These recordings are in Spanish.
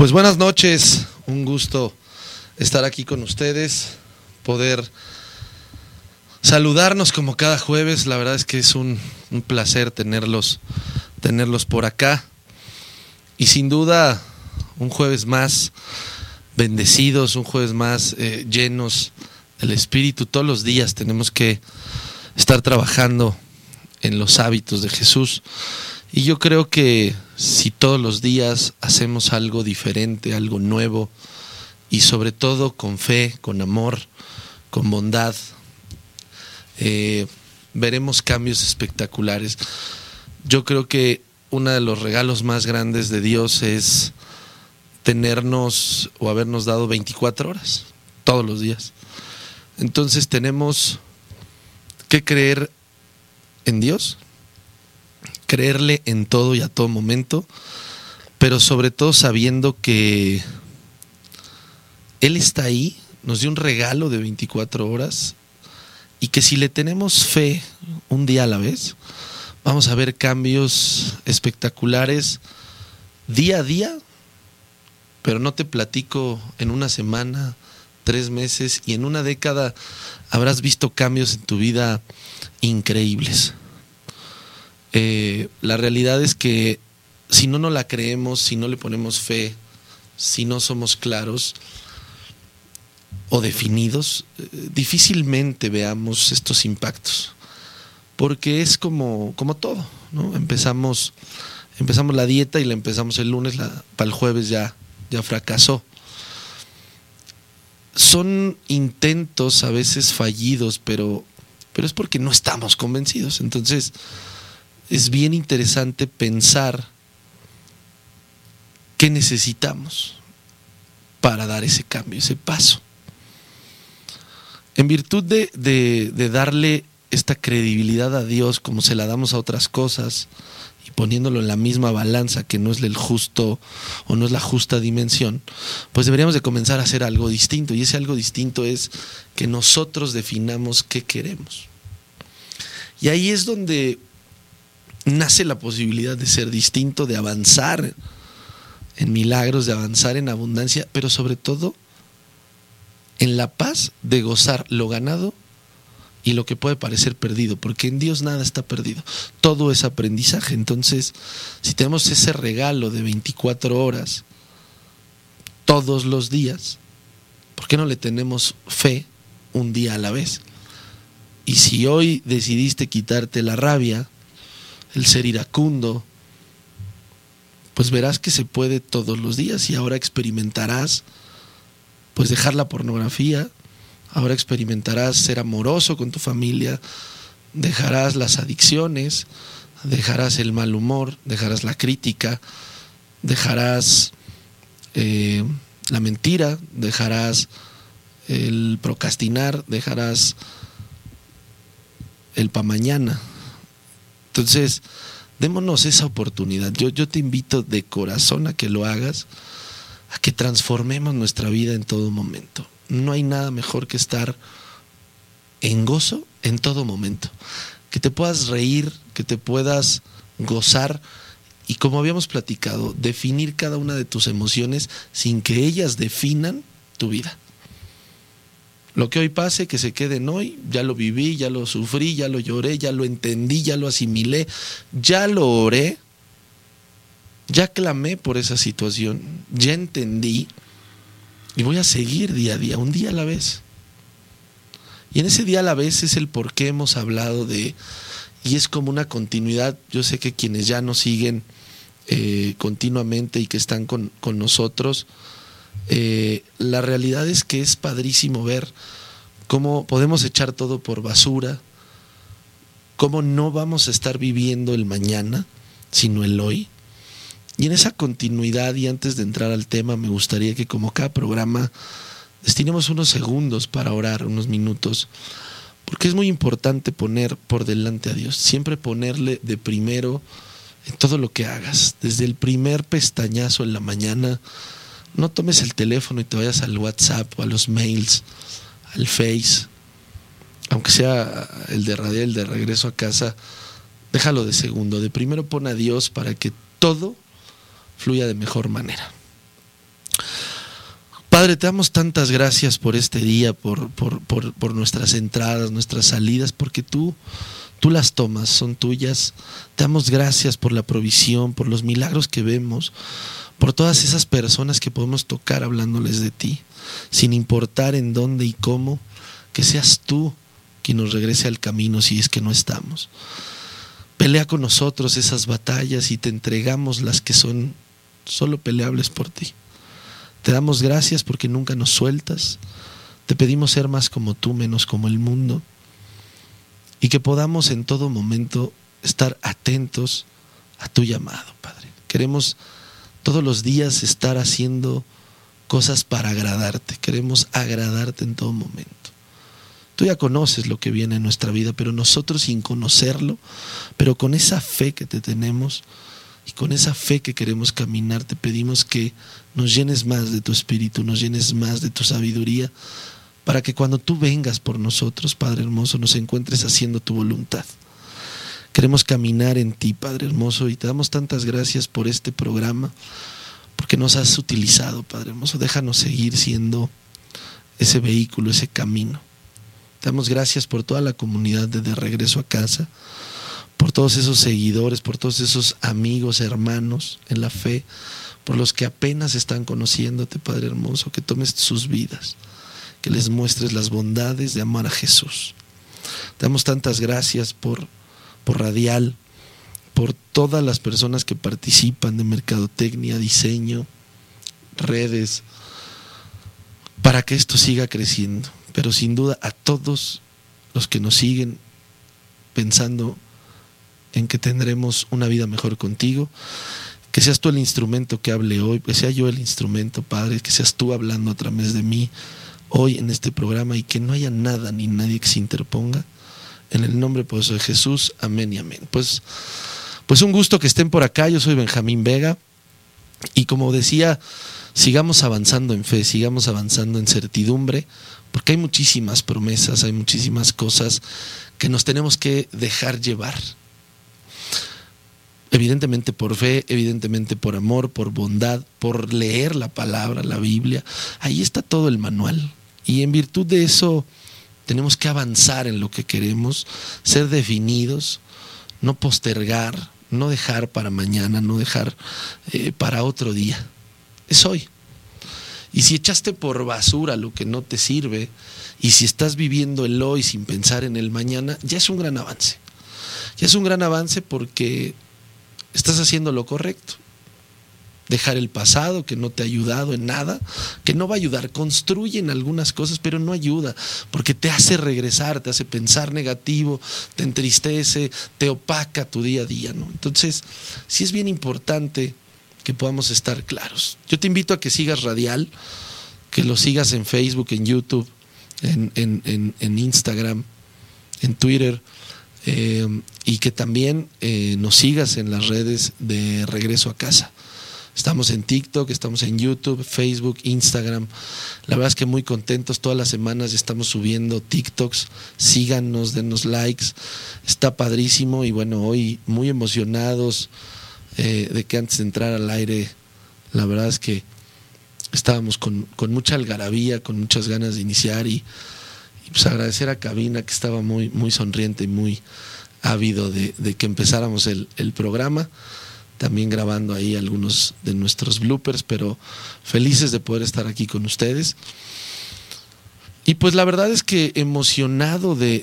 Pues buenas noches, un gusto estar aquí con ustedes, poder saludarnos como cada jueves, la verdad es que es un, placer tenerlos, tenerlos por acá y sin duda un jueves más bendecidos, un jueves más eh, llenos del Espíritu, todos los días tenemos que estar trabajando en los hábitos de Jesús. Y yo creo que si todos los días hacemos algo diferente, algo nuevo, y sobre todo con fe, con amor, con bondad, eh, veremos cambios espectaculares. Yo creo que uno de los regalos más grandes de Dios es tenernos o habernos dado 24 horas todos los días. Entonces tenemos que creer en Dios, creerle en todo y a todo momento, pero sobre todo sabiendo que Él está ahí, nos dio un regalo de 24 horas y que si le tenemos fe un día a la vez, vamos a ver cambios espectaculares día a día, pero no te platico en una semana, tres meses y en una década habrás visto cambios en tu vida increíbles. Eh, la realidad es que si no nos la creemos, si no le ponemos fe, si no somos claros o definidos, eh, difícilmente veamos estos impactos. Porque es como, como todo, ¿no? Empezamos, empezamos la dieta y la empezamos el lunes, la, para el jueves ya, ya fracasó. Son intentos a veces fallidos, pero, pero es porque no estamos convencidos. Entonces, es bien interesante pensar qué necesitamos para dar ese cambio, ese paso. En virtud de, de, darle esta credibilidad a Dios como se la damos a otras cosas y poniéndolo en la misma balanza que no es el justo o no es la justa dimensión, pues deberíamos de comenzar a hacer algo distinto y ese algo distinto es que nosotros definamos qué queremos. Y ahí es donde nace la posibilidad de ser distinto, de avanzar en milagros, de avanzar en abundancia, pero sobre todo en la paz de gozar lo ganado y lo que puede parecer perdido, porque en Dios nada está perdido, todo es aprendizaje. Entonces, si tenemos ese regalo de 24 horas todos los días, ¿por qué no le tenemos fe un día a la vez? Y si hoy decidiste quitarte la rabia, el ser iracundo, pues verás que se puede todos los días y ahora experimentarás pues dejar la pornografía, ahora experimentarás ser amoroso con tu familia, dejarás las adicciones, dejarás el mal humor, dejarás la crítica, dejarás eh, la mentira, dejarás el procrastinar, dejarás el pa mañana, entonces, démonos esa oportunidad. Yo, yo te invito de corazón a que lo hagas, a que transformemos nuestra vida en todo momento. No hay nada mejor que estar en gozo en todo momento. Que te puedas reír, que te puedas gozar y como habíamos platicado, definir cada una de tus emociones sin que ellas definan tu vida. Lo que hoy pase, que se quede en hoy, ya lo viví, ya lo sufrí, ya lo lloré, ya lo entendí, ya lo asimilé, ya lo oré, ya clamé por esa situación, ya entendí y voy a seguir día a día, un día a la vez. Y en ese día a la vez es el por qué hemos hablado de, y es como una continuidad, yo sé que quienes ya nos siguen eh, continuamente y que están con, con nosotros, eh, la realidad es que es padrísimo ver cómo podemos echar todo por basura, cómo no vamos a estar viviendo el mañana, sino el hoy. Y en esa continuidad y antes de entrar al tema, me gustaría que como cada programa destinemos unos segundos para orar, unos minutos, porque es muy importante poner por delante a Dios, siempre ponerle de primero en todo lo que hagas, desde el primer pestañazo en la mañana, no tomes el teléfono y te vayas al WhatsApp o a los mails, al Face, aunque sea el de radial, el de regreso a casa, déjalo de segundo, de primero pon a Dios para que todo fluya de mejor manera. Padre, te damos tantas gracias por este día, por, por, nuestras entradas, nuestras salidas, porque tú, tú las tomas, son tuyas. Te damos gracias por la provisión, por los milagros que vemos, por todas esas personas que podemos tocar hablándoles de ti, sin importar en dónde y cómo, que seas tú quien nos regrese al camino si es que no estamos. Pelea con nosotros esas batallas y te entregamos las que son solo peleables por ti. Te damos gracias porque nunca nos sueltas. Te pedimos ser más como tú, menos como el mundo. Y que podamos en todo momento estar atentos a tu llamado, Padre. Queremos todos los días estar haciendo cosas para agradarte. Queremos agradarte en todo momento. Tú ya conoces lo que viene en nuestra vida, pero nosotros sin conocerlo, pero con esa fe que te tenemos, y con esa fe que queremos caminar, te pedimos que nos llenes más de tu espíritu, nos llenes más de tu sabiduría, para que cuando tú vengas por nosotros, Padre hermoso, nos encuentres haciendo tu voluntad. Queremos caminar en ti, Padre hermoso, y te damos tantas gracias por este programa, porque nos has utilizado, Padre hermoso. Déjanos seguir siendo ese vehículo, ese camino. Te damos gracias por toda la comunidad de, de regreso a casa por todos esos seguidores, por todos esos amigos, hermanos en la fe, por los que apenas están conociéndote, Padre hermoso, que tomes sus vidas, que les muestres las bondades de amar a Jesús. Te damos tantas gracias por, por Radial, por todas las personas que participan de mercadotecnia, diseño, redes, para que esto siga creciendo. Pero sin duda a todos los que nos siguen pensando en que tendremos una vida mejor contigo. Que seas tú el instrumento que hable hoy, que sea yo el instrumento, Padre, que seas tú hablando a través de mí hoy en este programa y que no haya nada ni nadie que se interponga. En el nombre poderoso de Jesús, amén y amén. Pues, pues un gusto que estén por acá. Yo soy Benjamín Vega y como decía, sigamos avanzando en fe, sigamos avanzando en certidumbre, porque hay muchísimas promesas, hay muchísimas cosas que nos tenemos que dejar llevar evidentemente por fe, evidentemente por amor, por bondad, por leer la palabra, la Biblia. Ahí está todo el manual. Y en virtud de eso tenemos que avanzar en lo que queremos, ser definidos, no postergar, no dejar para mañana, no dejar eh, para otro día. Es hoy. Y si echaste por basura lo que no te sirve, y si estás viviendo el hoy sin pensar en el mañana, ya es un gran avance. Ya es un gran avance porque estás haciendo lo correcto. Dejar el pasado que no te ha ayudado en nada, que no va a ayudar. Construye en algunas cosas, pero no ayuda, porque te hace regresar, te hace pensar negativo, te entristece, te opaca tu día a día. ¿no? Entonces, sí es bien importante que podamos estar claros. Yo te invito a que sigas Radial, que lo sigas en Facebook, en YouTube, en, en Instagram, en Twitter eh, y que también eh, nos sigas en las redes de Regreso a Casa. Estamos en TikTok, estamos en YouTube, Facebook, Instagram. La verdad es que muy contentos. Todas las semanas estamos subiendo TikToks. Síganos, denos likes. Está padrísimo y bueno, hoy muy emocionados eh, de que antes de entrar al aire, la verdad es que estábamos con, con mucha algarabía, con muchas ganas de iniciar y pues agradecer a Cabina que estaba muy, muy sonriente y muy ávido de, que empezáramos el, programa. También grabando ahí algunos de nuestros bloopers, pero felices de poder estar aquí con ustedes. Y pues la verdad es que emocionado de,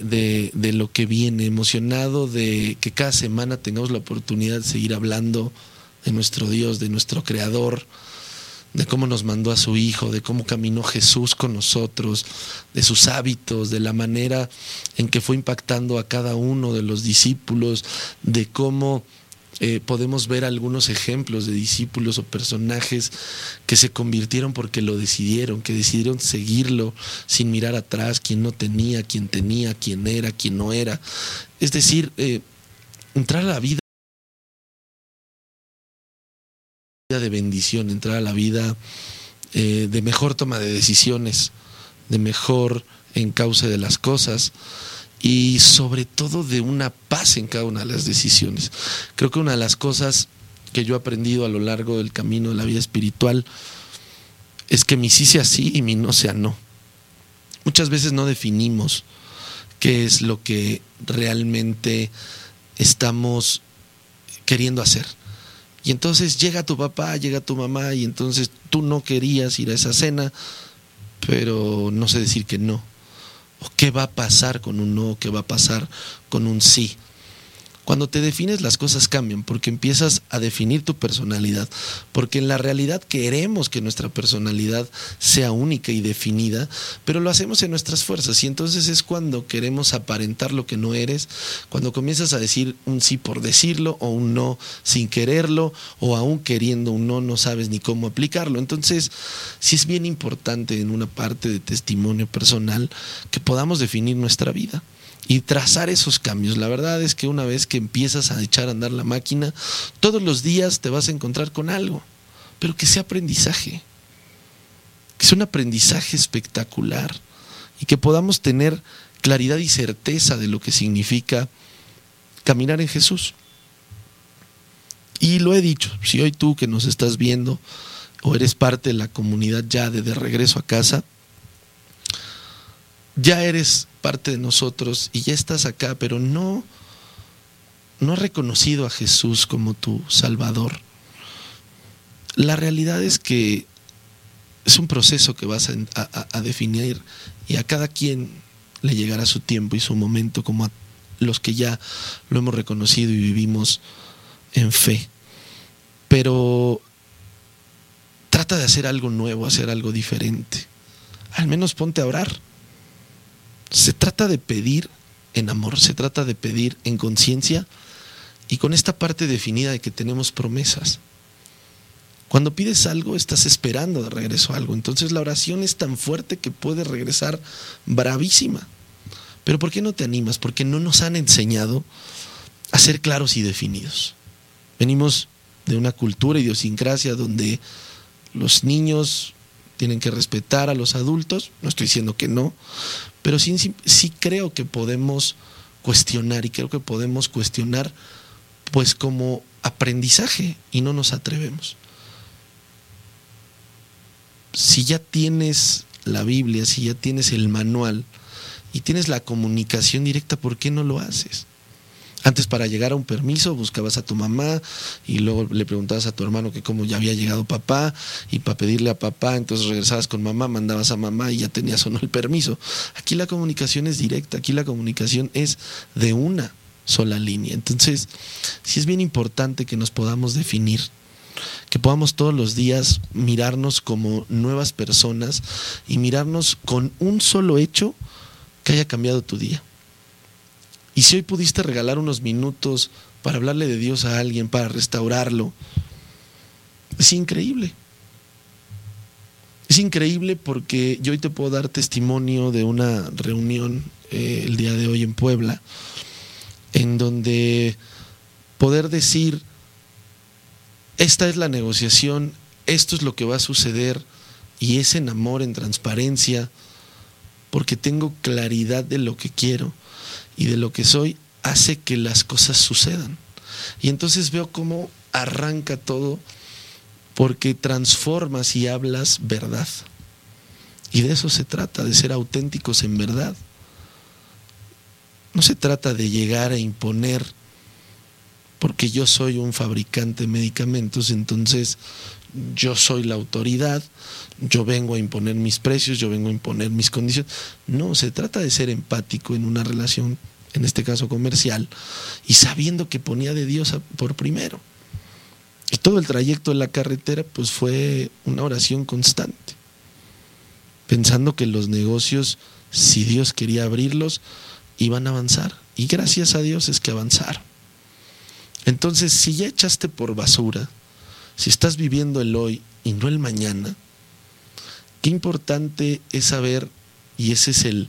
de, lo que viene, emocionado de que cada semana tengamos la oportunidad de seguir hablando de nuestro Dios, de nuestro Creador, de cómo nos mandó a su Hijo, de cómo caminó Jesús con nosotros, de sus hábitos, de la manera en que fue impactando a cada uno de los discípulos, de cómo eh, podemos ver algunos ejemplos de discípulos o personajes que se convirtieron porque lo decidieron, que decidieron seguirlo sin mirar atrás, quién no tenía, quién tenía, quién era, quién no era. Es decir, eh, entrar a la vida de bendición, entrar a la vida eh, de mejor toma de decisiones, de mejor encauce de las cosas y sobre todo de una paz en cada una de las decisiones. Creo que una de las cosas que yo he aprendido a lo largo del camino de la vida espiritual es que mi sí sea sí y mi no sea no. Muchas veces no definimos qué es lo que realmente estamos queriendo hacer. Y entonces llega tu papá, llega tu mamá y entonces tú no querías ir a esa cena, pero no sé decir que no. ¿O qué va a pasar con un no? ¿Qué va a pasar con un sí? Cuando te defines las cosas cambian porque empiezas a definir tu personalidad, porque en la realidad queremos que nuestra personalidad sea única y definida, pero lo hacemos en nuestras fuerzas y entonces es cuando queremos aparentar lo que no eres, cuando comienzas a decir un sí por decirlo o un no sin quererlo o aún queriendo un no no sabes ni cómo aplicarlo. Entonces, sí es bien importante en una parte de testimonio personal que podamos definir nuestra vida y trazar esos cambios. La verdad es que una vez que empiezas a echar a andar la máquina, todos los días te vas a encontrar con algo, pero que sea aprendizaje, que sea un aprendizaje espectacular y que podamos tener claridad y certeza de lo que significa caminar en Jesús. Y lo he dicho, si hoy tú que nos estás viendo o eres parte de la comunidad ya de, de regreso a casa, ya eres parte de nosotros y ya estás acá, pero no, no has reconocido a Jesús como tu Salvador. La realidad es que es un proceso que vas a, a, definir y a cada quien le llegará su tiempo y su momento, como a los que ya lo hemos reconocido y vivimos en fe. Pero trata de hacer algo nuevo, hacer algo diferente. Al menos ponte a orar se trata de pedir en amor, se trata de pedir en conciencia y con esta parte definida de que tenemos promesas. Cuando pides algo, estás esperando de regreso algo. Entonces la oración es tan fuerte que puede regresar bravísima. Pero ¿por qué no te animas? Porque no nos han enseñado a ser claros y definidos. Venimos de una cultura, idiosincrasia, donde los niños tienen que respetar a los adultos, no estoy diciendo que no, pero sí, sí, creo que podemos cuestionar y creo que podemos cuestionar pues como aprendizaje y no nos atrevemos. Si ya tienes la Biblia, si ya tienes el manual y tienes la comunicación directa, ¿por qué no lo haces? Antes para llegar a un permiso buscabas a tu mamá y luego le preguntabas a tu hermano que cómo ya había llegado papá y para pedirle a papá, entonces regresabas con mamá, mandabas a mamá y ya tenías o no el permiso. Aquí la comunicación es directa, aquí la comunicación es de una sola línea. Entonces, sí es bien importante que nos podamos definir, que podamos todos los días mirarnos como nuevas personas y mirarnos con un solo hecho que haya cambiado tu día. Y si hoy pudiste regalar unos minutos para hablarle de Dios a alguien, para restaurarlo, es increíble. Es increíble porque yo hoy te puedo dar testimonio de una reunión eh, el día de hoy en Puebla, en donde poder decir, esta es la negociación, esto es lo que va a suceder, y es en amor, en transparencia, porque tengo claridad de lo que quiero y de lo que soy hace que las cosas sucedan. Y entonces veo cómo arranca todo porque transformas y hablas verdad. Y de eso se trata, de ser auténticos en verdad. No se trata de llegar a imponer, porque yo soy un fabricante de medicamentos, entonces yo soy la autoridad, yo vengo a imponer mis precios, yo vengo a imponer mis condiciones. No, se trata de ser empático en una relación, en este caso comercial, y sabiendo que ponía de Dios por primero. Y todo el trayecto de la carretera pues fue una oración constante, pensando que los negocios, si Dios quería abrirlos, iban a avanzar. Y gracias a Dios es que avanzaron. Entonces, si ya echaste por basura, si estás viviendo el hoy y no el mañana, qué importante es saber, y ese es el,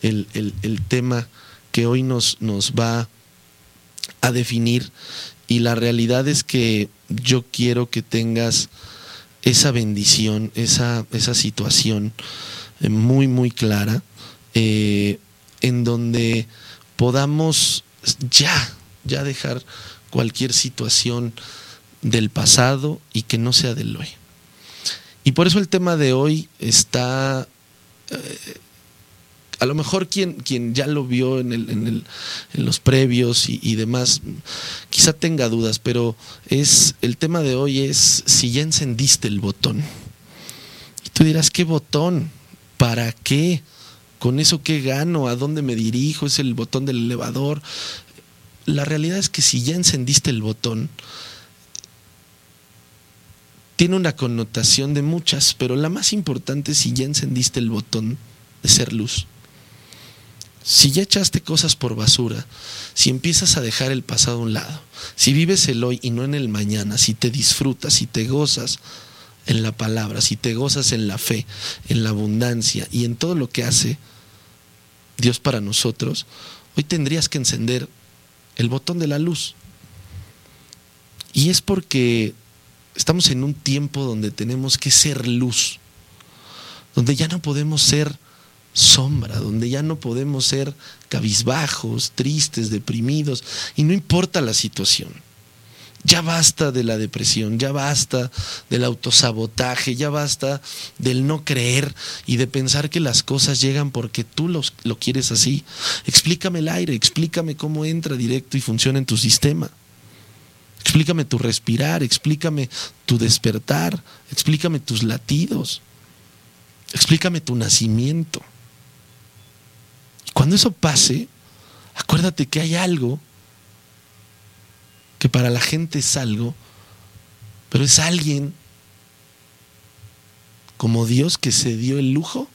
el, el tema que hoy nos, nos va a definir, y la realidad es que yo quiero que tengas esa bendición, esa, esa situación eh, muy, muy clara, eh, en donde podamos ya, ya dejar cualquier situación del pasado y que no sea del hoy. Y por eso el tema de hoy está eh, a lo mejor quien, quien ya lo vio en, el, en, los previos y, demás, quizá tenga dudas, pero es el tema de hoy es si ya encendiste el botón. Y tú dirás, ¿qué botón? ¿Para qué? ¿Con eso qué gano? ¿A dónde me dirijo? ¿Es el botón del elevador? La realidad es que si ya encendiste el botón, tiene una connotación de muchas, pero la más importante es si ya encendiste el botón de ser luz. Si ya echaste cosas por basura, si empiezas a dejar el pasado a un lado, si vives el hoy y no en el mañana, si te disfrutas, si te gozas en la palabra, si te gozas en la fe, en la abundancia y en todo lo que hace Dios para nosotros, hoy tendrías que encender el botón de la luz. Y es porque estamos en un tiempo donde tenemos que ser luz, donde ya no podemos ser sombra, donde ya no podemos ser cabizbajos, tristes, deprimidos, y no importa la situación. Ya basta de la depresión, ya basta del autosabotaje, ya basta del no creer y de pensar que las cosas llegan porque tú los, lo quieres así. Explícame el aire, explícame cómo entra directo y funciona en tu sistema. Explícame tu respirar, explícame tu despertar, explícame tus latidos, explícame tu nacimiento. Cuando eso pase, acuérdate que hay algo que para la gente es algo, pero es alguien como Dios que se dio el lujo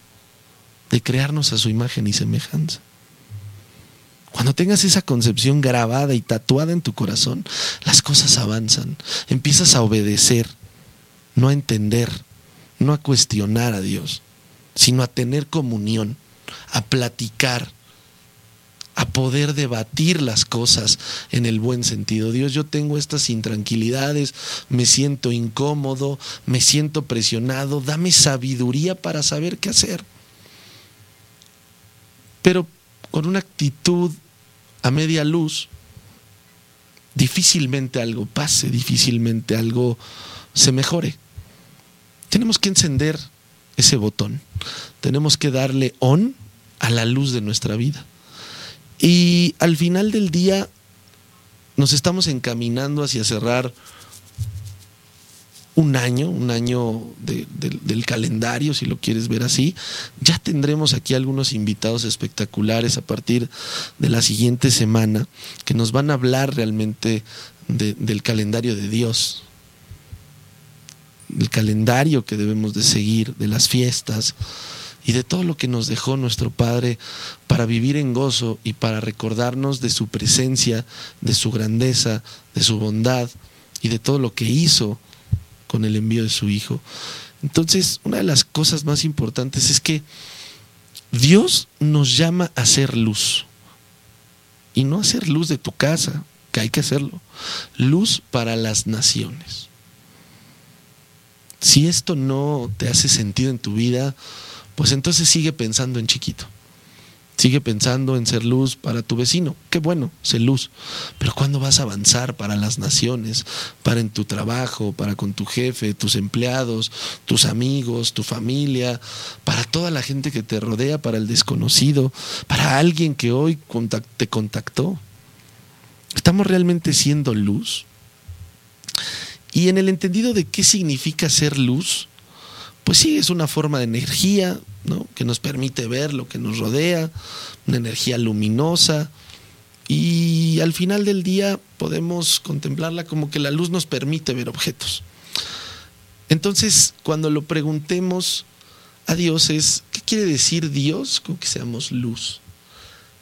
de crearnos a su imagen y semejanza. Cuando tengas esa concepción grabada y tatuada en tu corazón, las cosas avanzan. Empiezas a obedecer, no a entender, no a cuestionar a Dios, sino a tener comunión a platicar, a poder debatir las cosas en el buen sentido. Dios, yo tengo estas intranquilidades, me siento incómodo, me siento presionado, dame sabiduría para saber qué hacer. Pero con una actitud a media luz, difícilmente algo pase, difícilmente algo se mejore. Tenemos que encender ese botón. Tenemos que darle on a la luz de nuestra vida. Y al final del día nos estamos encaminando hacia cerrar un año, un año del calendario, si lo quieres ver así. Ya tendremos aquí algunos invitados espectaculares a partir de la siguiente semana que nos van a hablar realmente del calendario de Dios, del calendario que debemos de seguir, de las fiestas, y de todo lo que nos dejó nuestro Padre para vivir en gozo y para recordarnos de su presencia, de su grandeza, de su bondad y de todo lo que hizo con el envío de su Hijo. Entonces, una de las cosas más importantes es que Dios nos llama a ser luz. Y no a ser luz de tu casa, que hay que hacerlo. Luz para las naciones. Si esto no te hace sentido en tu vida, pues entonces sigue pensando en chiquito. Sigue pensando en ser luz para tu vecino. Qué bueno, ser luz. Pero ¿cuándo vas a avanzar para las naciones? Para en tu trabajo, para con tu jefe, tus empleados, tus amigos, tu familia, para toda la gente que te rodea, para el desconocido, para alguien que hoy te contactó. ¿Estamos realmente siendo luz? Y en el entendido de qué significa ser luz, pues sí, es una forma de energía, que nos permite ver lo que nos rodea, una energía luminosa, y al final del día podemos contemplarla como que la luz nos permite ver objetos. Entonces, cuando lo preguntemos a Dios es, ¿qué quiere decir Dios con que seamos luz?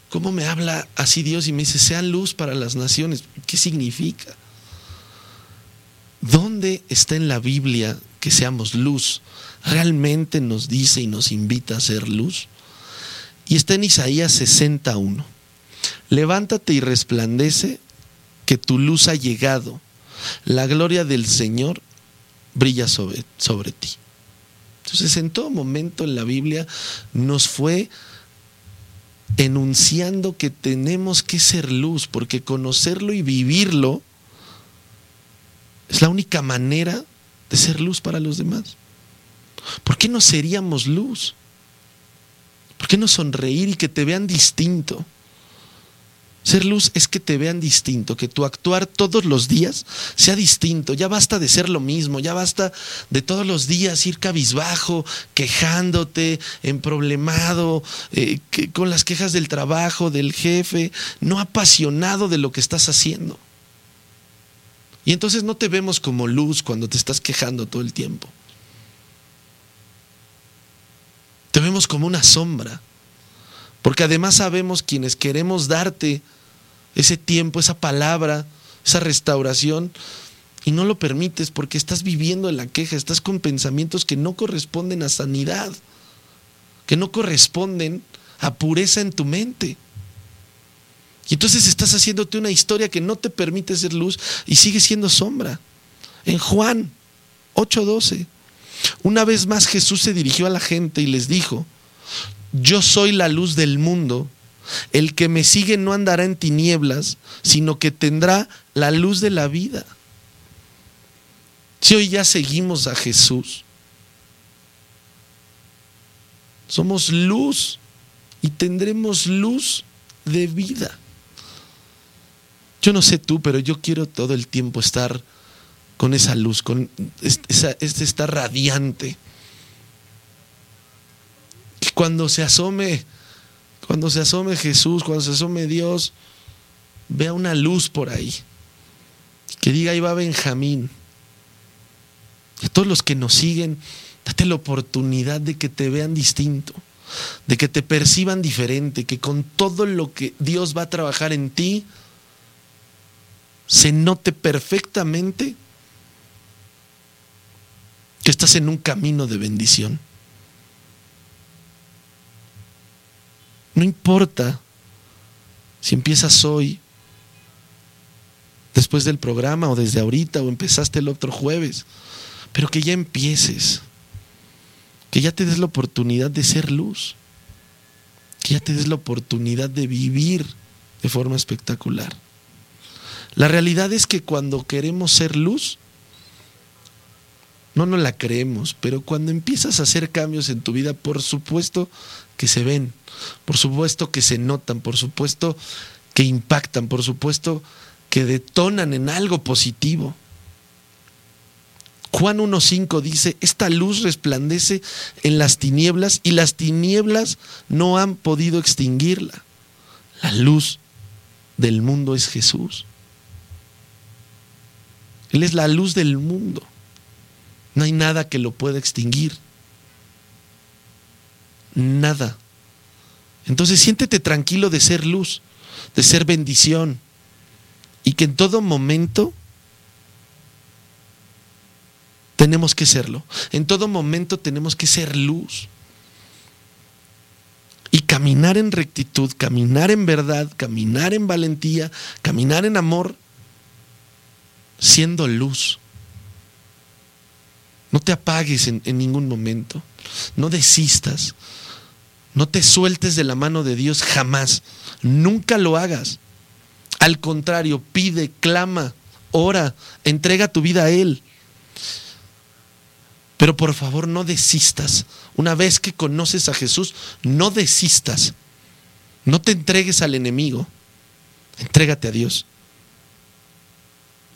¿Cómo me habla así Dios y me dice, sean luz para las naciones? ¿Qué significa? ¿Dónde está en la Biblia que seamos luz? ¿Realmente nos dice y nos invita a ser luz? Y está en Isaías 61. Levántate y resplandece, que tu luz ha llegado. La gloria del Señor brilla sobre, sobre ti. Entonces, en todo momento en la Biblia nos fue enunciando que tenemos que ser luz, porque conocerlo y vivirlo es la única manera de ser luz para los demás. ¿Por qué no seríamos luz? ¿Por qué no sonreír y que te vean distinto? Ser luz es que te vean distinto, que tu actuar todos los días sea distinto. Ya basta de ser lo mismo, ya basta de todos los días ir cabizbajo, quejándote, emproblemado, eh, con las quejas del trabajo, del jefe, no apasionado de lo que estás haciendo. Y entonces no te vemos como luz cuando te estás quejando todo el tiempo. Te vemos como una sombra. Porque además sabemos quienes queremos darte ese tiempo, esa palabra, esa restauración, y no lo permites porque estás viviendo en la queja, estás con pensamientos que no corresponden a sanidad, que no corresponden a pureza en tu mente. Y entonces estás haciéndote una historia que no te permite ser luz y sigue siendo sombra. En Juan 8:12, una vez más Jesús se dirigió a la gente y les dijo, yo soy la luz del mundo. El que me sigue no andará en tinieblas, sino que tendrá la luz de la vida. Si hoy ya seguimos a Jesús, somos luz y tendremos luz de vida. Yo no sé tú, pero yo quiero todo el tiempo estar con esa luz, con esa, estar radiante. Que cuando se asome cuando se asome Jesús, cuando se asome Dios, vea una luz por ahí. Que diga, ahí va Benjamín. Y a todos los que nos siguen, date la oportunidad de que te vean distinto, de que te perciban diferente, que con todo lo que Dios va a trabajar en ti, se note perfectamente que estás en un camino de bendición. No importa si empiezas hoy, después del programa o desde ahorita o empezaste el otro jueves, pero que ya empieces, que ya te des la oportunidad de ser luz, que ya te des la oportunidad de vivir de forma espectacular. La realidad es que cuando queremos ser luz, no nos la creemos, pero cuando empiezas a hacer cambios en tu vida, por supuesto que se ven, por supuesto que se notan, por supuesto que impactan, por supuesto que detonan en algo positivo. Juan 1.5 dice, esta luz resplandece en las tinieblas y las tinieblas no han podido extinguirla. La luz del mundo es Jesús. Él es la luz del mundo. No hay nada que lo pueda extinguir. Nada. Entonces siéntete tranquilo de ser luz, de ser bendición. Y que en todo momento tenemos que serlo. En todo momento tenemos que ser luz. Y caminar en rectitud, caminar en verdad, caminar en valentía, caminar en amor, siendo luz. No te apagues en, ningún momento. No desistas. No te sueltes de la mano de Dios jamás. Nunca lo hagas. Al contrario, pide, clama, ora, entrega tu vida a Él. Pero por favor no desistas. Una vez que conoces a Jesús, no desistas. No te entregues al enemigo. Entrégate a Dios.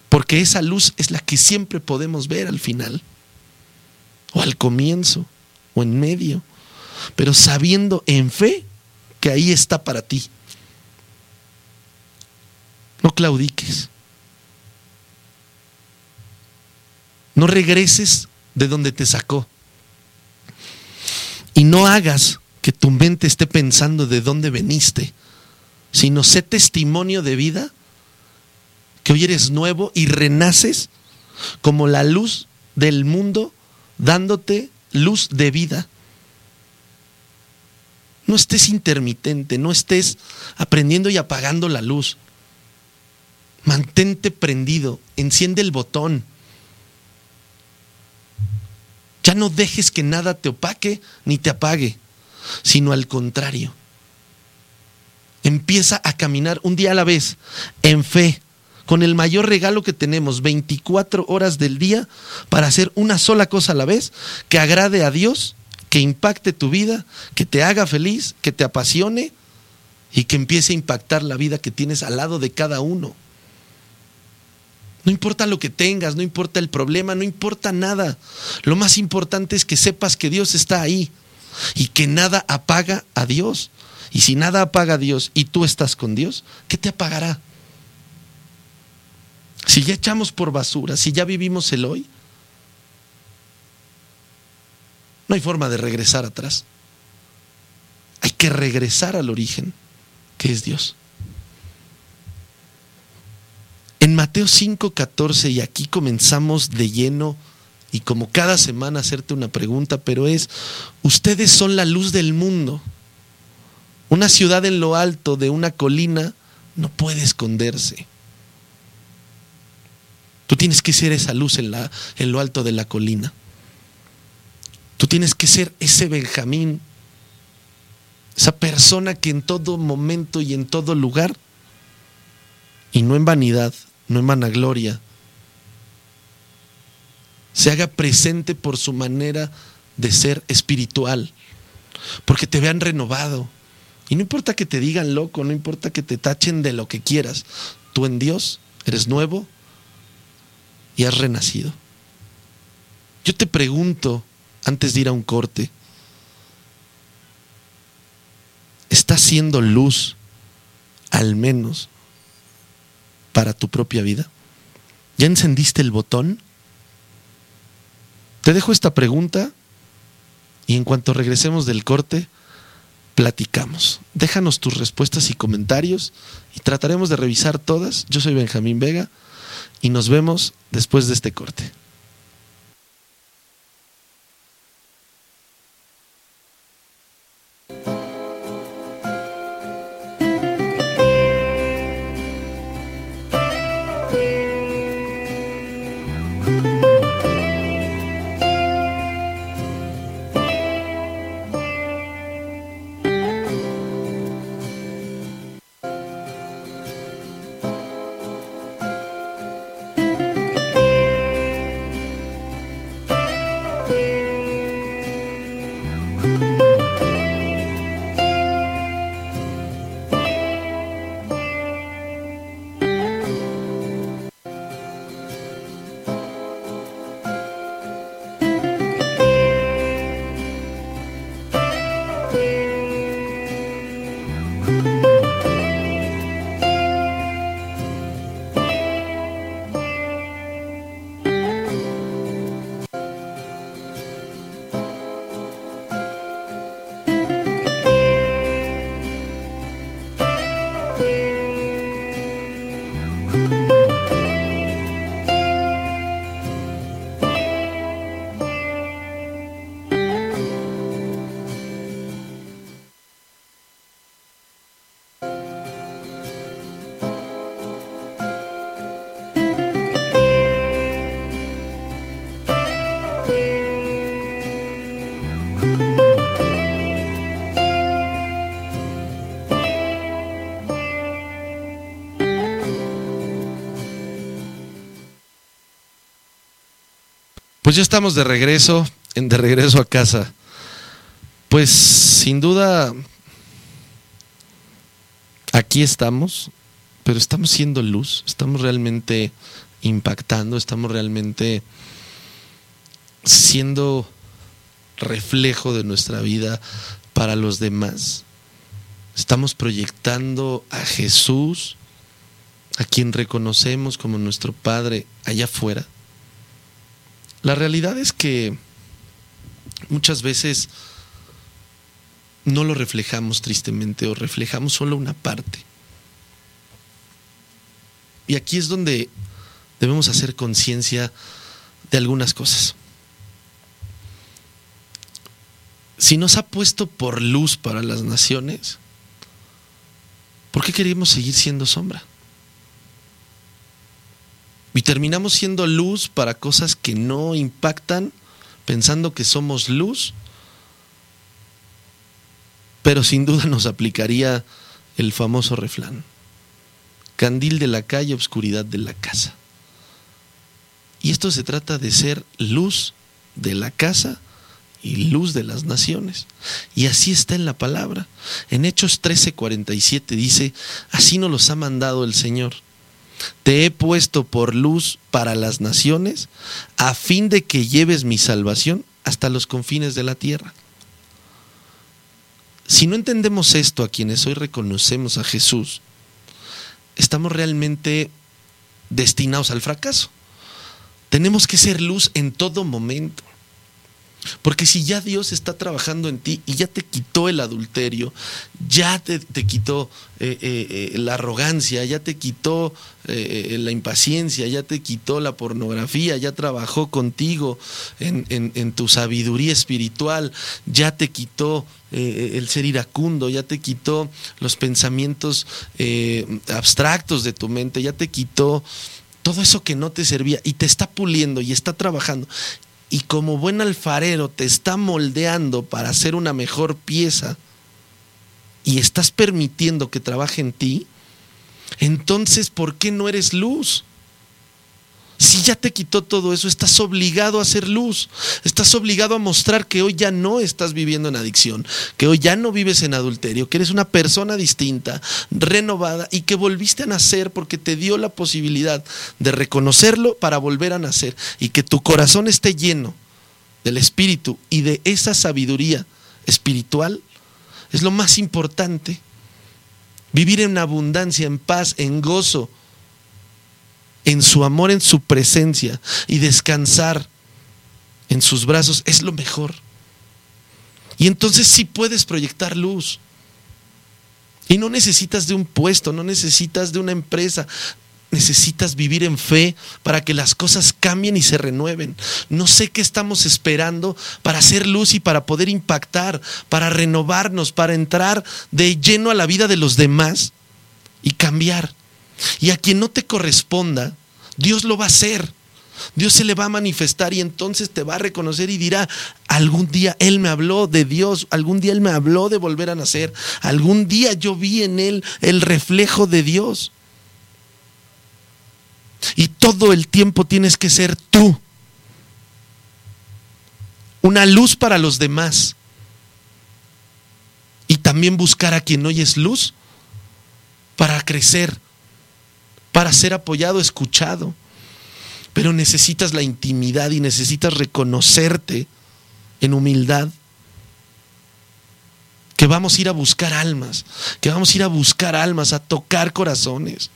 Porque esa luz es la que siempre podemos ver al final o al comienzo, o en medio, pero sabiendo en fe que ahí está para ti. No claudiques. No regreses de donde te sacó. Y no hagas que tu mente esté pensando de dónde veniste, sino sé testimonio de vida, que hoy eres nuevo y renaces como la luz del mundo, dándote luz de vida. No estés intermitente, no estés aprendiendo y apagando la luz. Mantente prendido, enciende el botón. Ya no dejes que nada te opaque ni te apague, sino al contrario. Empieza a caminar un día a la vez, en fe, con el mayor regalo que tenemos, 24 horas del día, para hacer una sola cosa a la vez, que agrade a Dios, que impacte tu vida, que te haga feliz, que te apasione y que empiece a impactar la vida que tienes al lado de cada uno. No importa lo que tengas, no importa el problema, no importa nada. Lo más importante es que sepas que Dios está ahí y que nada apaga a Dios. Y si nada apaga a Dios y tú estás con Dios, ¿qué te apagará? Si ya echamos por basura, si ya vivimos el hoy, no hay forma de regresar atrás. Hay que regresar al origen, que es Dios. En Mateo 5:14, y aquí comenzamos de lleno, y como cada semana hacerte una pregunta, pero es, ustedes son la luz del mundo. Una ciudad en lo alto de una colina no puede esconderse. Tú tienes que ser esa luz en, la, en lo alto de la colina. Tú tienes que ser ese Benjamín, esa persona que en todo momento y en todo lugar, y no en vanidad, no en vanagloria, se haga presente por su manera de ser espiritual, porque te vean renovado. Y no importa que te digan loco, no importa que te tachen de lo que quieras, tú en Dios eres nuevo y has renacido. Yo te pregunto, antes de ir a un corte, ¿estás siendo luz al menos para tu propia vida? ¿Ya encendiste el botón? Te dejo esta pregunta y en cuanto regresemos del corte, platicamos. Déjanos tus respuestas y comentarios y trataremos de revisar todas. Yo soy Benjamín Vega y nos vemos después de este corte. Pues ya estamos de regreso, de regreso a casa. Pues sin duda, aquí estamos, pero estamos siendo luz, estamos realmente impactando, estamos realmente siendo reflejo de nuestra vida para los demás. Estamos proyectando a Jesús, a quien reconocemos como nuestro Padre allá afuera, la realidad es que muchas veces no lo reflejamos tristemente o reflejamos solo una parte. Y aquí es donde debemos hacer conciencia de algunas cosas. Si nos ha puesto por luz para las naciones, ¿por qué queremos seguir siendo sombra? Y terminamos siendo luz para cosas que no impactan, pensando que somos luz, pero sin duda nos aplicaría el famoso refrán. Candil de la calle, obscuridad de la casa. Y esto se trata de ser luz de la casa y luz de las naciones. Y así está en la palabra. En Hechos 13:47 dice, así nos los ha mandado el Señor. Te he puesto por luz para las naciones, a fin de que lleves mi salvación hasta los confines de la tierra. Si no entendemos esto a quienes hoy reconocemos a Jesús, estamos realmente destinados al fracaso. Tenemos que ser luz en todo momento. Porque si ya Dios está trabajando en ti y ya te quitó el adulterio, ya te, quitó eh, eh, eh, la arrogancia, ya te quitó la impaciencia, ya te quitó la pornografía, ya trabajó contigo en, tu sabiduría espiritual, ya te quitó el ser iracundo, ya te quitó los pensamientos abstractos de tu mente, ya te quitó todo eso que no te servía y te está puliendo y está trabajando y como buen alfarero te está moldeando para hacer una mejor pieza y estás permitiendo que trabaje en ti, entonces ¿por qué no eres luz? Si ya te quitó todo eso, estás obligado a hacer luz. Estás obligado a mostrar que hoy ya no estás viviendo en adicción, que hoy ya no vives en adulterio, que eres una persona distinta, renovada y que volviste a nacer porque te dio la posibilidad de reconocerlo para volver a nacer y que tu corazón esté lleno del Espíritu y de esa sabiduría espiritual es lo más importante. Vivir en abundancia, en paz, en gozo en su amor, en su presencia y descansar en sus brazos es lo mejor. Y entonces sí puedes proyectar luz. Y no necesitas de un puesto, no necesitas de una empresa, necesitas vivir en fe para que las cosas cambien y se renueven. No sé qué estamos esperando para hacer luz y para poder impactar, para renovarnos, para entrar de lleno a la vida de los demás y cambiar. Y a quien no te corresponda, Dios lo va a hacer. Dios se le va a manifestar y entonces te va a reconocer y dirá, algún día Él me habló de Dios, algún día Él me habló de volver a nacer, algún día yo vi en Él el reflejo de Dios. Y todo el tiempo tienes que ser tú, una luz para los demás. Y también buscar a quien hoy es luz para crecer para ser apoyado, escuchado. Pero necesitas la intimidad y necesitas reconocerte en humildad. Que vamos a ir a buscar almas, que vamos a ir a buscar almas, a tocar corazones.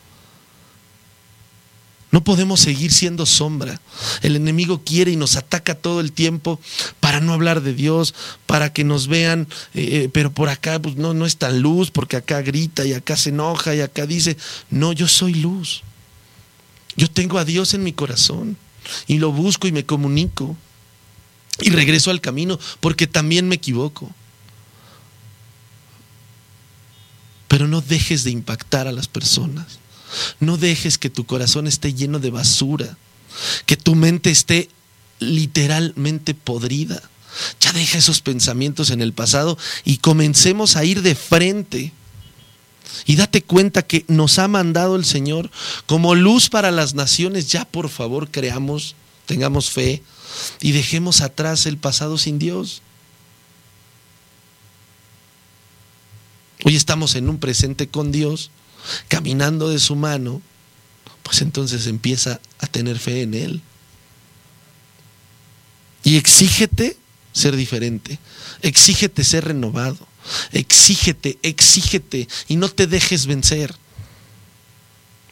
No podemos seguir siendo sombra. El enemigo quiere y nos ataca todo el tiempo para no hablar de Dios, para que nos vean, eh, eh, pero por acá pues, no, no es tan luz, porque acá grita y acá se enoja y acá dice, no, yo soy luz. Yo tengo a Dios en mi corazón y lo busco y me comunico y regreso al camino porque también me equivoco. Pero no dejes de impactar a las personas. No dejes que tu corazón esté lleno de basura, que tu mente esté literalmente podrida. Ya deja esos pensamientos en el pasado y comencemos a ir de frente. Y date cuenta que nos ha mandado el Señor como luz para las naciones. Ya por favor creamos, tengamos fe y dejemos atrás el pasado sin Dios. Hoy estamos en un presente con Dios caminando de su mano, pues entonces empieza a tener fe en Él. Y exígete ser diferente, exígete ser renovado, exígete, exígete y no te dejes vencer.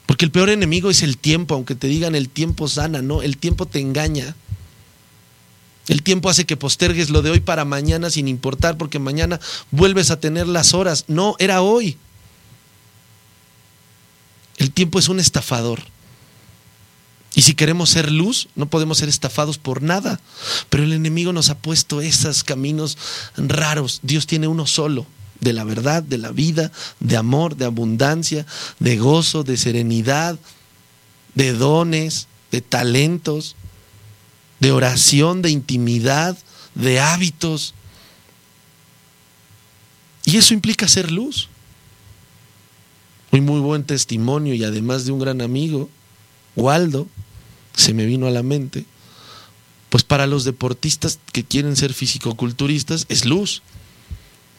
Porque el peor enemigo es el tiempo, aunque te digan el tiempo sana, no, el tiempo te engaña. El tiempo hace que postergues lo de hoy para mañana sin importar, porque mañana vuelves a tener las horas. No, era hoy. El tiempo es un estafador. Y si queremos ser luz, no podemos ser estafados por nada. Pero el enemigo nos ha puesto esos caminos raros. Dios tiene uno solo, de la verdad, de la vida, de amor, de abundancia, de gozo, de serenidad, de dones, de talentos, de oración, de intimidad, de hábitos. Y eso implica ser luz. Un muy buen testimonio y además de un gran amigo, Waldo, se me vino a la mente, pues para los deportistas que quieren ser fisicoculturistas es luz,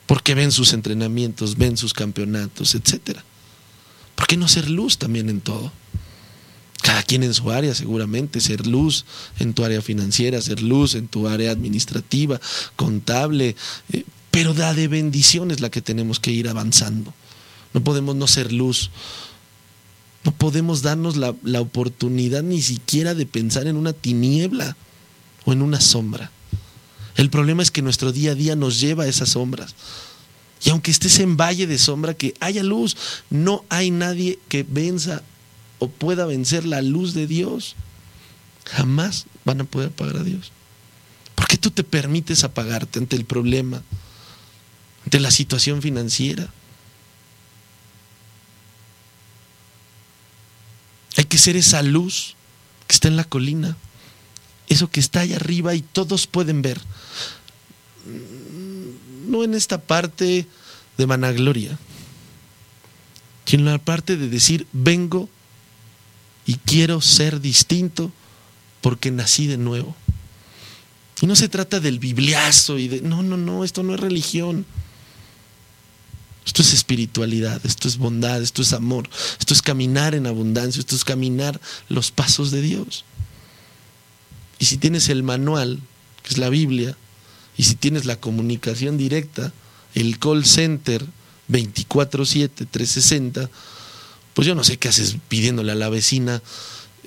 porque ven sus entrenamientos, ven sus campeonatos, etc. ¿Por qué no ser luz también en todo? Cada quien en su área, seguramente, ser luz en tu área financiera, ser luz en tu área administrativa, contable, eh, pero da de bendiciones la que tenemos que ir avanzando. No podemos no ser luz no podemos darnos la, oportunidad ni siquiera de pensar en una tiniebla o en una sombra. El problema es que nuestro día a día nos lleva a esas sombras. Y aunque estés en valle de sombra, que haya luz, no hay nadie que venza o pueda vencer la luz de Dios. Jamás van a poder apagar a Dios. ¿Por qué tú te permites apagarte ante el problema, ante la situación financiera? Que ser esa luz que está en la colina, eso que está allá arriba y todos pueden ver. No en esta parte de vanagloria, sino en la parte de decir, vengo y quiero ser distinto porque nací de nuevo. Y no se trata del bibliazo y de, no, no, no, esto no es religión. Esto es espiritualidad, esto es bondad, esto es amor, esto es caminar en abundancia, esto es caminar los pasos de Dios. Y si tienes el manual, que es la Biblia, y si tienes la comunicación directa, el call center 24/7, 360, pues yo no sé qué haces pidiéndole a la vecina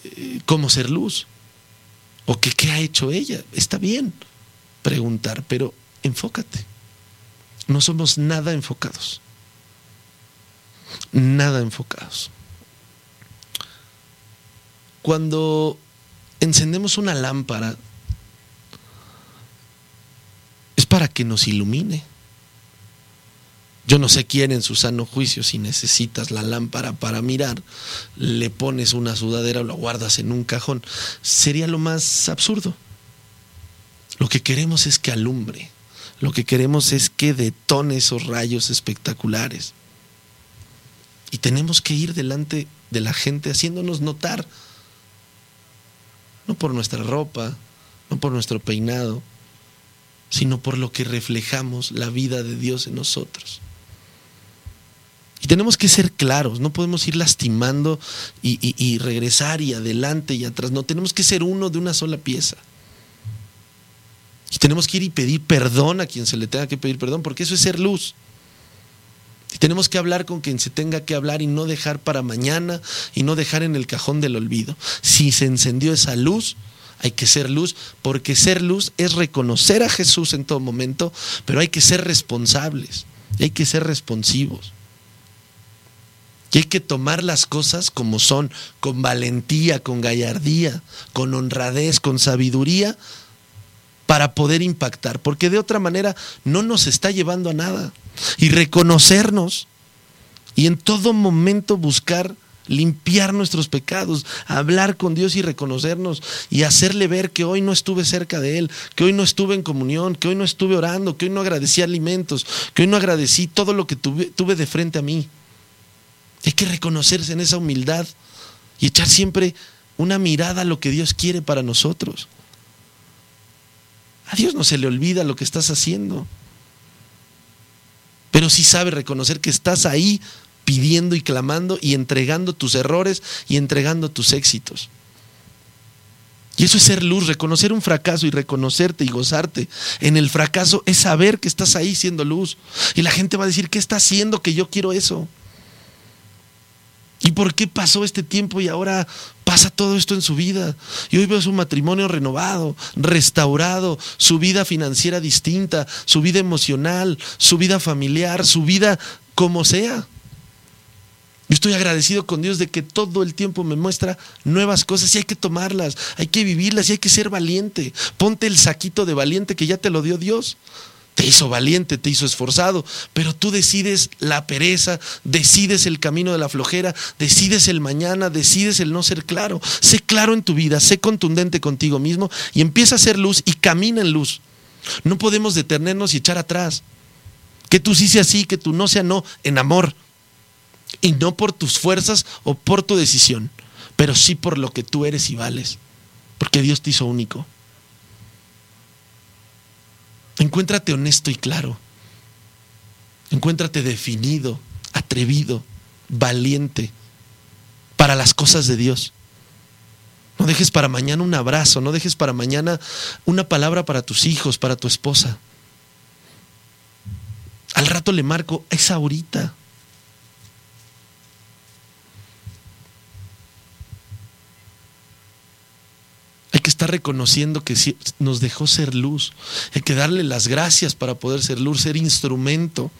eh, cómo ser luz o qué ha hecho ella. Está bien preguntar, pero enfócate. No somos nada enfocados nada enfocados. Cuando encendemos una lámpara, es para que nos ilumine. Yo no sé quién en su sano juicio, si necesitas la lámpara para mirar, le pones una sudadera o la guardas en un cajón. Sería lo más absurdo. Lo que queremos es que alumbre. Lo que queremos es que detone esos rayos espectaculares. Y tenemos que ir delante de la gente haciéndonos notar, no por nuestra ropa, no por nuestro peinado, sino por lo que reflejamos la vida de Dios en nosotros. Y tenemos que ser claros, no podemos ir lastimando y, regresar y adelante y atrás, no, tenemos que ser uno de una sola pieza. Y tenemos que ir y pedir perdón a quien se le tenga que pedir perdón, porque eso es ser luz. Tenemos que hablar con quien se tenga que hablar y no dejar para mañana y no dejar en el cajón del olvido. Si se encendió esa luz, hay que ser luz, porque ser luz es reconocer a Jesús en todo momento, pero hay que ser responsables, hay que ser responsivos. Y hay que tomar las cosas como son, con valentía, con gallardía, con honradez, con sabiduría, para poder impactar, porque de otra manera no nos está llevando a nada. Y reconocernos y en todo momento buscar limpiar nuestros pecados, hablar con Dios y reconocernos y hacerle ver que hoy no estuve cerca de Él, que hoy no estuve en comunión, que hoy no estuve orando, que hoy no agradecí alimentos, que hoy no agradecí todo lo que tuve, de frente a mí. Hay que reconocerse en esa humildad y echar siempre una mirada a lo que Dios quiere para nosotros. A Dios no se le olvida lo que estás haciendo. Pero sí sabe reconocer que estás ahí pidiendo y clamando y entregando tus errores y entregando tus éxitos. Y eso es ser luz, reconocer un fracaso y reconocerte y gozarte en el fracaso es saber que estás ahí siendo luz. Y la gente va a decir, ¿qué está haciendo que yo quiero eso? Y por qué pasó este tiempo y ahora pasa todo esto en su vida? Y hoy veo su matrimonio renovado, restaurado, su vida financiera distinta, su vida emocional, su vida familiar, su vida como sea. Yo estoy agradecido con Dios de que todo el tiempo me muestra nuevas cosas y hay que tomarlas, hay que vivirlas y hay que ser valiente. Ponte el saquito de valiente que ya te lo dio Dios. Te hizo valiente, te hizo esforzado, pero tú decides la pereza, decides el camino de la flojera, decides el mañana, decides el no ser claro. Sé claro en tu vida, sé contundente contigo mismo y empieza a ser luz y camina en luz. No podemos detenernos y echar atrás. Que tú sí sea sí, que tú no sea no, en amor y no por tus fuerzas o por tu decisión, pero sí por lo que tú eres y vales, porque Dios te hizo único. Encuéntrate honesto y claro. Encuéntrate definido, atrevido, valiente para las cosas de Dios. No dejes para mañana un abrazo, no dejes para mañana una palabra para tus hijos, para tu esposa. Al rato le marco, es ahorita. Estar reconociendo que nos dejó ser luz. Hay que darle las gracias para poder ser luz, ser instrumento.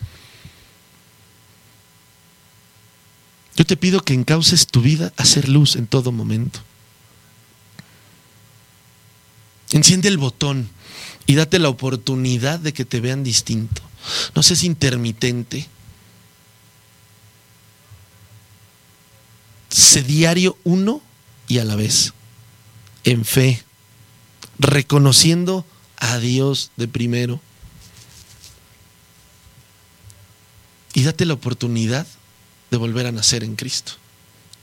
Yo te pido que encauces tu vida a ser luz en todo momento. Enciende el botón y date la oportunidad de que te vean distinto. No seas intermitente. Sé diario uno y a la vez en fe, reconociendo a Dios de primero. Y date la oportunidad de volver a nacer en Cristo.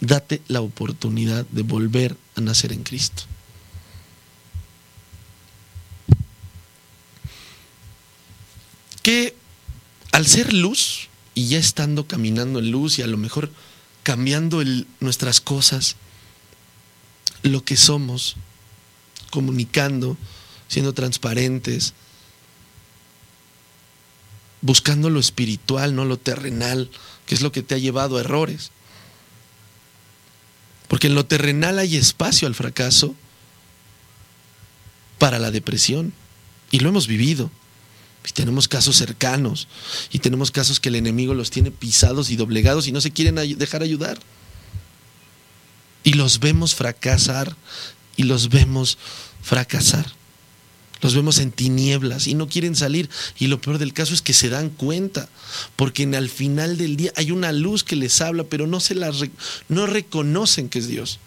Date la oportunidad de volver a nacer en Cristo. Que al ser luz y ya estando caminando en luz y a lo mejor cambiando nuestras cosas, lo que somos, comunicando, siendo transparentes, buscando lo espiritual, no lo terrenal, que es lo que te ha llevado a errores. Porque en lo terrenal hay espacio al fracaso para la depresión. Y lo hemos vivido. Y tenemos casos cercanos. Y tenemos casos que el enemigo los tiene pisados y doblegados y no se quieren dejar ayudar y los vemos fracasar y los vemos fracasar. Los vemos en tinieblas y no quieren salir. Y lo peor del caso es que se dan cuenta, porque al final del día hay una luz que les habla, pero no se la no reconocen que es Dios.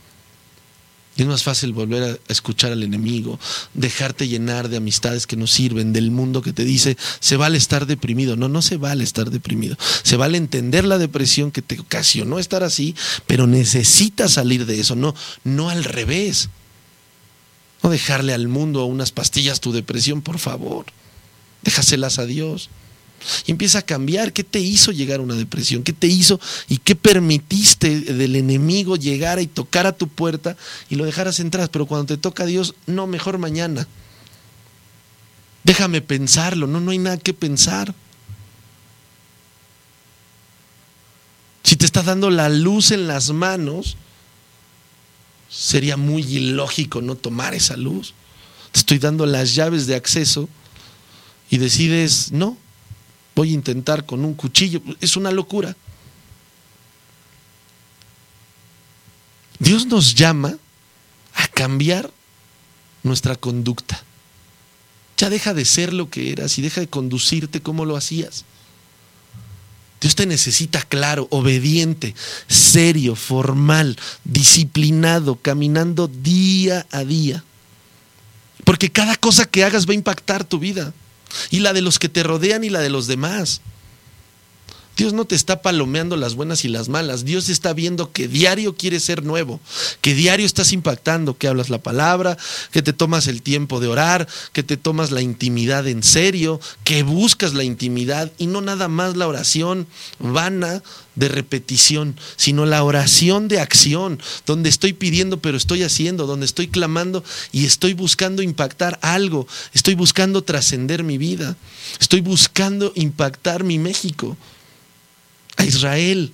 Y es más fácil volver a escuchar al enemigo, dejarte llenar de amistades que no sirven, del mundo que te dice, se vale estar deprimido. No, no se vale estar deprimido. Se vale entender la depresión que te ocasionó estar así, pero necesitas salir de eso, no, no al revés. No dejarle al mundo unas pastillas tu depresión, por favor. Déjaselas a Dios y empieza a cambiar. ¿Qué te hizo llegar una depresión? ¿Qué te hizo y qué permitiste del enemigo llegar y tocar a tu puerta y lo dejaras entrar? Pero cuando te toca a Dios, no, mejor mañana. Déjame pensarlo, no, no hay nada que pensar. Si te está dando la luz en las manos, sería muy ilógico no tomar esa luz. Te estoy dando las llaves de acceso y decides, no, voy a intentar con un cuchillo. Es una locura. Dios nos llama a cambiar nuestra conducta. Ya deja de ser lo que eras y deja de conducirte como lo hacías. Te necesita claro, obediente, serio, formal, disciplinado, caminando día a día. Porque cada cosa que hagas va a impactar tu vida y la de los que te rodean y la de los demás. Dios no te está palomeando las buenas y las malas. Dios está viendo que diario quieres ser nuevo, que diario estás impactando, que hablas la palabra, que te tomas el tiempo de orar, que te tomas la intimidad en serio, que buscas la intimidad y no nada más la oración vana de repetición, sino la oración de acción, donde estoy pidiendo pero estoy haciendo, donde estoy clamando y estoy buscando impactar algo, estoy buscando trascender mi vida, estoy buscando impactar mi México a Israel.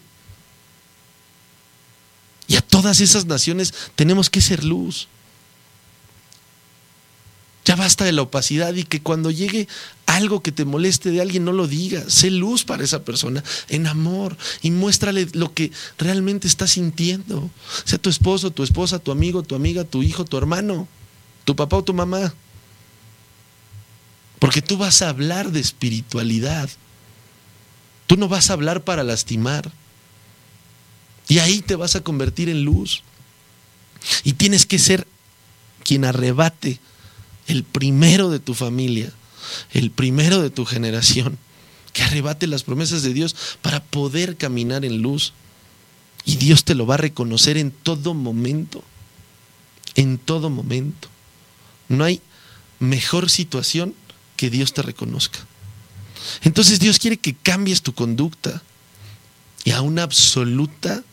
Todas esas naciones tenemos que ser luz. Ya basta de la opacidad y que cuando llegue algo que te moleste de alguien no lo digas. Sé luz para esa persona en amor y muéstrale lo que realmente está sintiendo. Sea tu esposo, tu esposa, tu amigo, tu amiga, tu hijo, tu hermano, tu papá o tu mamá. Porque tú vas a hablar de espiritualidad. Tú no vas a hablar para lastimar. Y ahí te vas a convertir en luz. Y tienes que ser quien arrebate el primero de tu familia, el primero de tu generación, que arrebate las promesas de Dios para poder caminar en luz. Y Dios te lo va a reconocer en todo momento, en todo momento. No hay mejor situación que Dios te reconozca. Entonces Dios quiere que cambies tu conducta y a una absoluta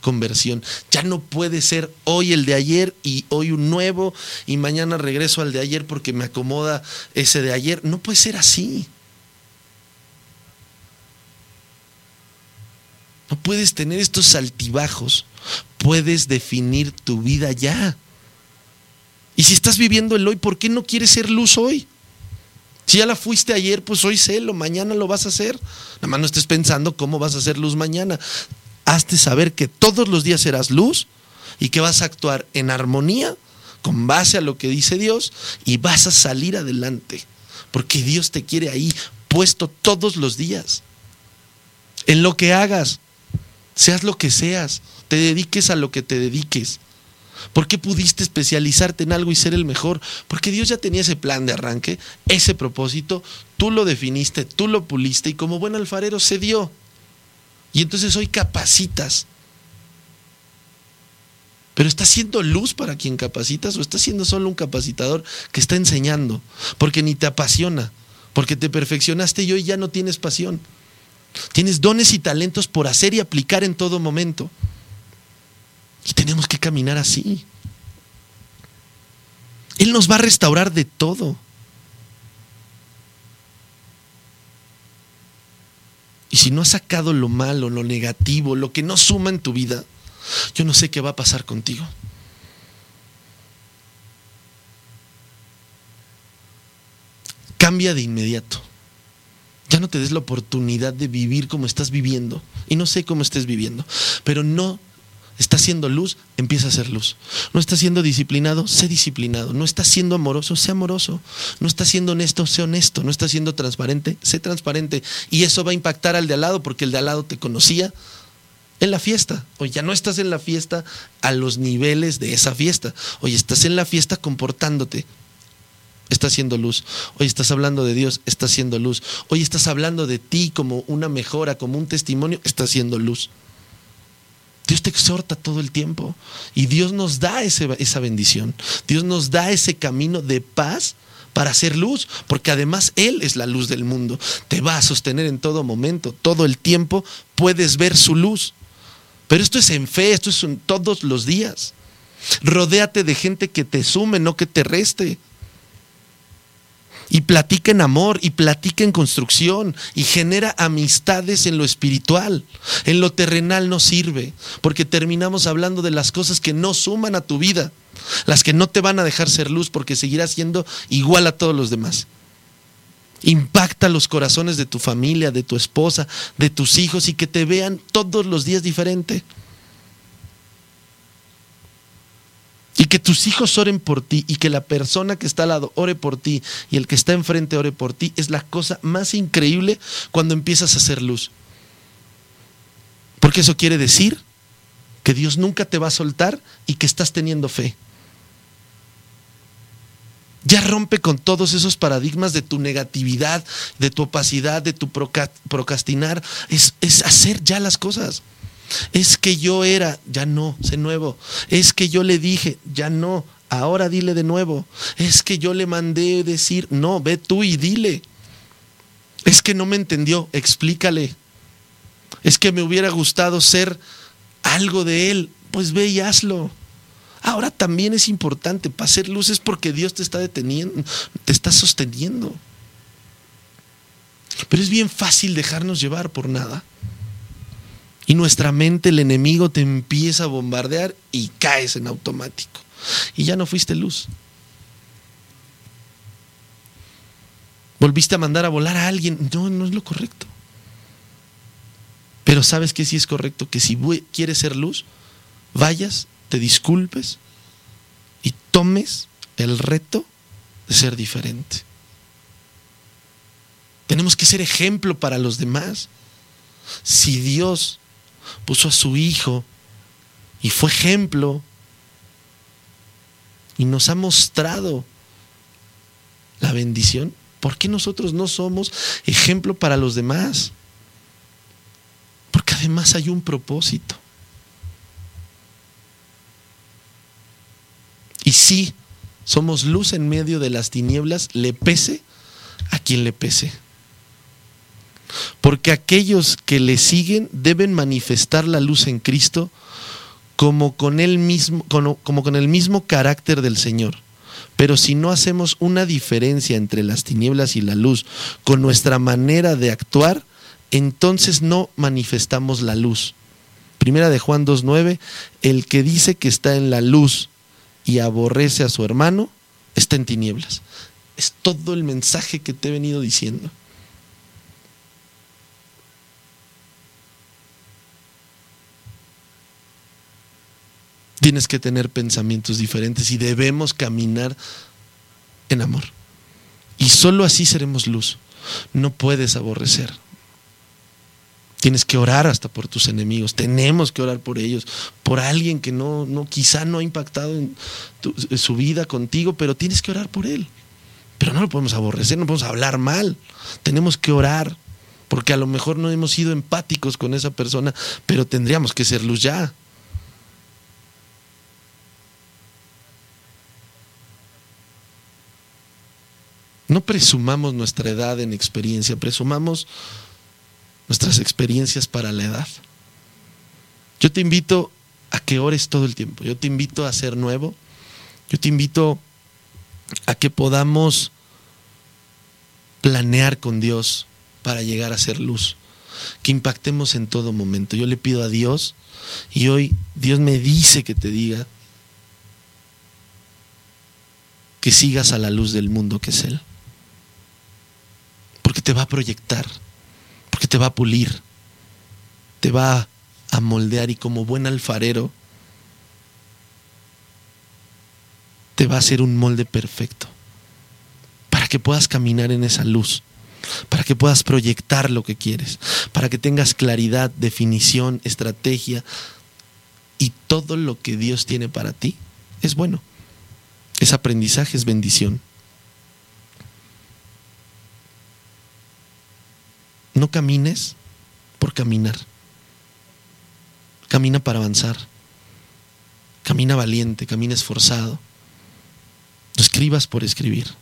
conversión. Ya no puede ser hoy el de ayer y hoy un nuevo y mañana regreso al de ayer porque me acomoda ese de ayer. No puede ser así. No puedes tener estos altibajos. Puedes definir tu vida ya. Y si estás viviendo el hoy, ¿por qué no quieres ser luz hoy? Si ya la fuiste ayer, pues hoy sélo, mañana lo vas a hacer. Nada más no estés pensando cómo vas a hacer luz mañana hazte saber que todos los días serás luz y que vas a actuar en armonía con base a lo que dice Dios y vas a salir adelante. Porque Dios te quiere ahí puesto todos los días. En lo que hagas, seas lo que seas, te dediques a lo que te dediques. ¿Por qué pudiste especializarte en algo y ser el mejor? Porque Dios ya tenía ese plan de arranque, ese propósito, tú lo definiste, tú lo puliste y como buen alfarero se dio. Y entonces hoy capacitas. Pero ¿estás siendo luz para quien capacitas o estás siendo solo un capacitador que está enseñando? Porque ni te apasiona, porque te perfeccionaste y hoy ya no tienes pasión. Tienes dones y talentos por hacer y aplicar en todo momento. Y tenemos que caminar así. Él nos va a restaurar de todo. Y si no has sacado lo malo, lo negativo, lo que no suma en tu vida, yo no sé qué va a pasar contigo. Cambia de inmediato. Ya no te des la oportunidad de vivir como estás viviendo. Y no sé cómo estés viviendo, pero no está siendo luz, empieza a ser luz. No está siendo disciplinado, sé disciplinado. No está siendo amoroso, sé amoroso. No está siendo honesto, sé honesto. No está siendo transparente, sé transparente. Y eso va a impactar al de al lado porque el de al lado te conocía en la fiesta. Oye, ya no estás en la fiesta a los niveles de esa fiesta. Oye, estás en la fiesta comportándote. Está haciendo luz. Hoy estás hablando de Dios, está haciendo luz. Hoy estás hablando de ti como una mejora, como un testimonio, está haciendo luz. Dios te exhorta todo el tiempo y Dios nos da esa bendición. Dios nos da ese camino de paz para hacer luz, porque además Él es la luz del mundo. Te va a sostener en todo momento, todo el tiempo puedes ver su luz. Pero esto es en fe, esto es en todos los días. Rodéate de gente que te sume, no que te reste y platica en amor y platica en construcción y genera amistades en lo espiritual. En lo terrenal no sirve, porque terminamos hablando de las cosas que no suman a tu vida, las que no te van a dejar ser luz porque seguirás siendo igual a todos los demás. Impacta los corazones de tu familia, de tu esposa, de tus hijos y que te vean todos los días diferente. Y que tus hijos oren por ti y que la persona que está al lado ore por ti y el que está enfrente ore por ti es la cosa más increíble cuando empiezas a hacer luz. Porque eso quiere decir que Dios nunca te va a soltar y que estás teniendo fe. Ya rompe con todos esos paradigmas de tu negatividad, de tu opacidad, de tu procrastinar. Es, es hacer ya las cosas. Es que yo era, ya no, sé nuevo. Es que yo le dije, ya no, ahora dile de nuevo. Es que yo le mandé decir, no, ve tú y dile. Es que no me entendió, explícale. Es que me hubiera gustado ser algo de él, pues ve y hazlo. Ahora también es importante, para hacer luces porque Dios te está deteniendo, te está sosteniendo. Pero es bien fácil dejarnos llevar por nada. Y nuestra mente, el enemigo, te empieza a bombardear y caes en automático. Y ya no fuiste luz. Volviste a mandar a volar a alguien. No, no es lo correcto. Pero sabes que sí es correcto, que si quieres ser luz, vayas, te disculpes y tomes el reto de ser diferente. Tenemos que ser ejemplo para los demás. Si Dios puso a su Hijo y fue ejemplo y nos ha mostrado la bendición, ¿por qué nosotros no somos ejemplo para los demás? Porque además hay un propósito. Y si somos luz en medio de las tinieblas, le pese a quien le pese. Porque aquellos que le siguen deben manifestar la luz en Cristo como con, mismo, como con el mismo carácter del Señor. Pero si no hacemos una diferencia entre las tinieblas y la luz con nuestra manera de actuar, entonces no manifestamos la luz. Primera de Juan 2.9, el que dice que está en la luz y aborrece a su hermano, está en tinieblas. Es todo el mensaje que te he venido diciendo. Tienes que tener pensamientos diferentes y debemos caminar en amor. Y solo así seremos luz. No puedes aborrecer. Tienes que orar hasta por tus enemigos. Tenemos que orar por ellos, por alguien que no, no quizá no ha impactado en, su vida contigo, pero tienes que orar por él. Pero no lo podemos aborrecer, no podemos hablar mal. Tenemos que orar, porque a lo mejor no hemos sido empáticos con esa persona, pero tendríamos que ser luz ya. No presumamos nuestra edad en experiencia, presumamos nuestras experiencias para la edad. Yo te invito a que ores todo el tiempo, yo te invito a ser nuevo, yo te invito a que podamos planear con Dios para llegar a ser luz, que impactemos en todo momento. Yo le pido a Dios y hoy Dios me dice que te diga que sigas a la luz del mundo que es Él porque te va a proyectar, porque te va a pulir, te va a moldear y como buen alfarero te va a hacer un molde perfecto para que puedas caminar en esa luz, para que puedas proyectar lo que quieres, para que tengas claridad, definición, estrategia y todo lo que Dios tiene para ti es bueno. Es aprendizaje, es bendición. No camines por caminar. Camina para avanzar. Camina valiente, camina esforzado. No escribas por escribir.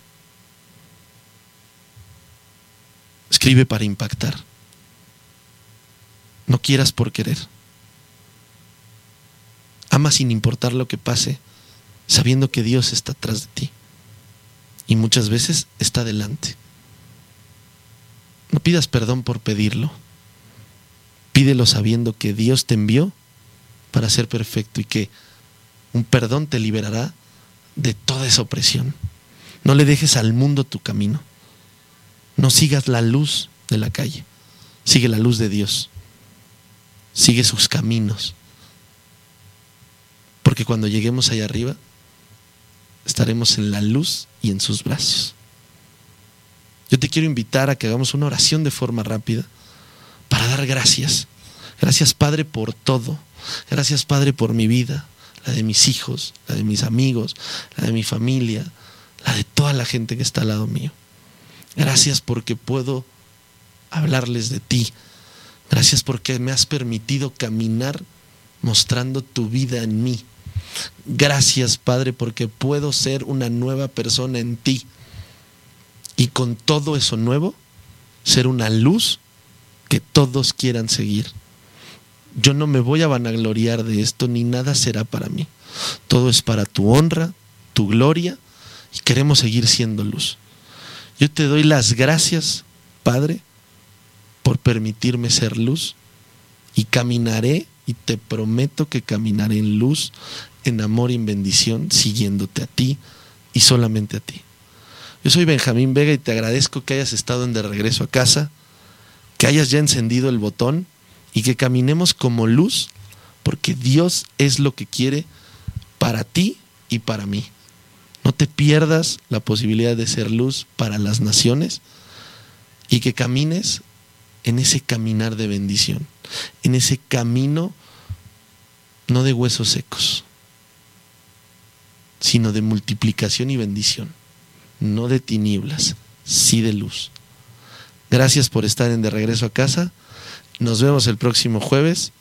Escribe para impactar. No quieras por querer. Ama sin importar lo que pase, sabiendo que Dios está atrás de ti. Y muchas veces está delante. No pidas perdón por pedirlo. Pídelo sabiendo que Dios te envió para ser perfecto y que un perdón te liberará de toda esa opresión. No le dejes al mundo tu camino. No sigas la luz de la calle. Sigue la luz de Dios. Sigue sus caminos. Porque cuando lleguemos allá arriba, estaremos en la luz y en sus brazos. Yo te quiero invitar a que hagamos una oración de forma rápida para dar gracias. Gracias Padre por todo. Gracias Padre por mi vida, la de mis hijos, la de mis amigos, la de mi familia, la de toda la gente que está al lado mío. Gracias porque puedo hablarles de ti. Gracias porque me has permitido caminar mostrando tu vida en mí. Gracias Padre porque puedo ser una nueva persona en ti y con todo eso nuevo, ser una luz que todos quieran seguir. Yo no me voy a vanagloriar de esto, ni nada será para mí. Todo es para tu honra, tu gloria, y queremos seguir siendo luz. Yo te doy las gracias, Padre, por permitirme ser luz y caminaré y te prometo que caminaré en luz, en amor y en bendición, siguiéndote a ti y solamente a ti. Yo soy Benjamín Vega y te agradezco que hayas estado en de regreso a casa, que hayas ya encendido el botón y que caminemos como luz, porque Dios es lo que quiere para ti y para mí. No te pierdas la posibilidad de ser luz para las naciones y que camines en ese caminar de bendición, en ese camino no de huesos secos, sino de multiplicación y bendición, no de tinieblas, sí de luz. Gracias por estar en De Regreso a Casa. Nos vemos el próximo jueves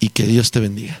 y que Dios te bendiga.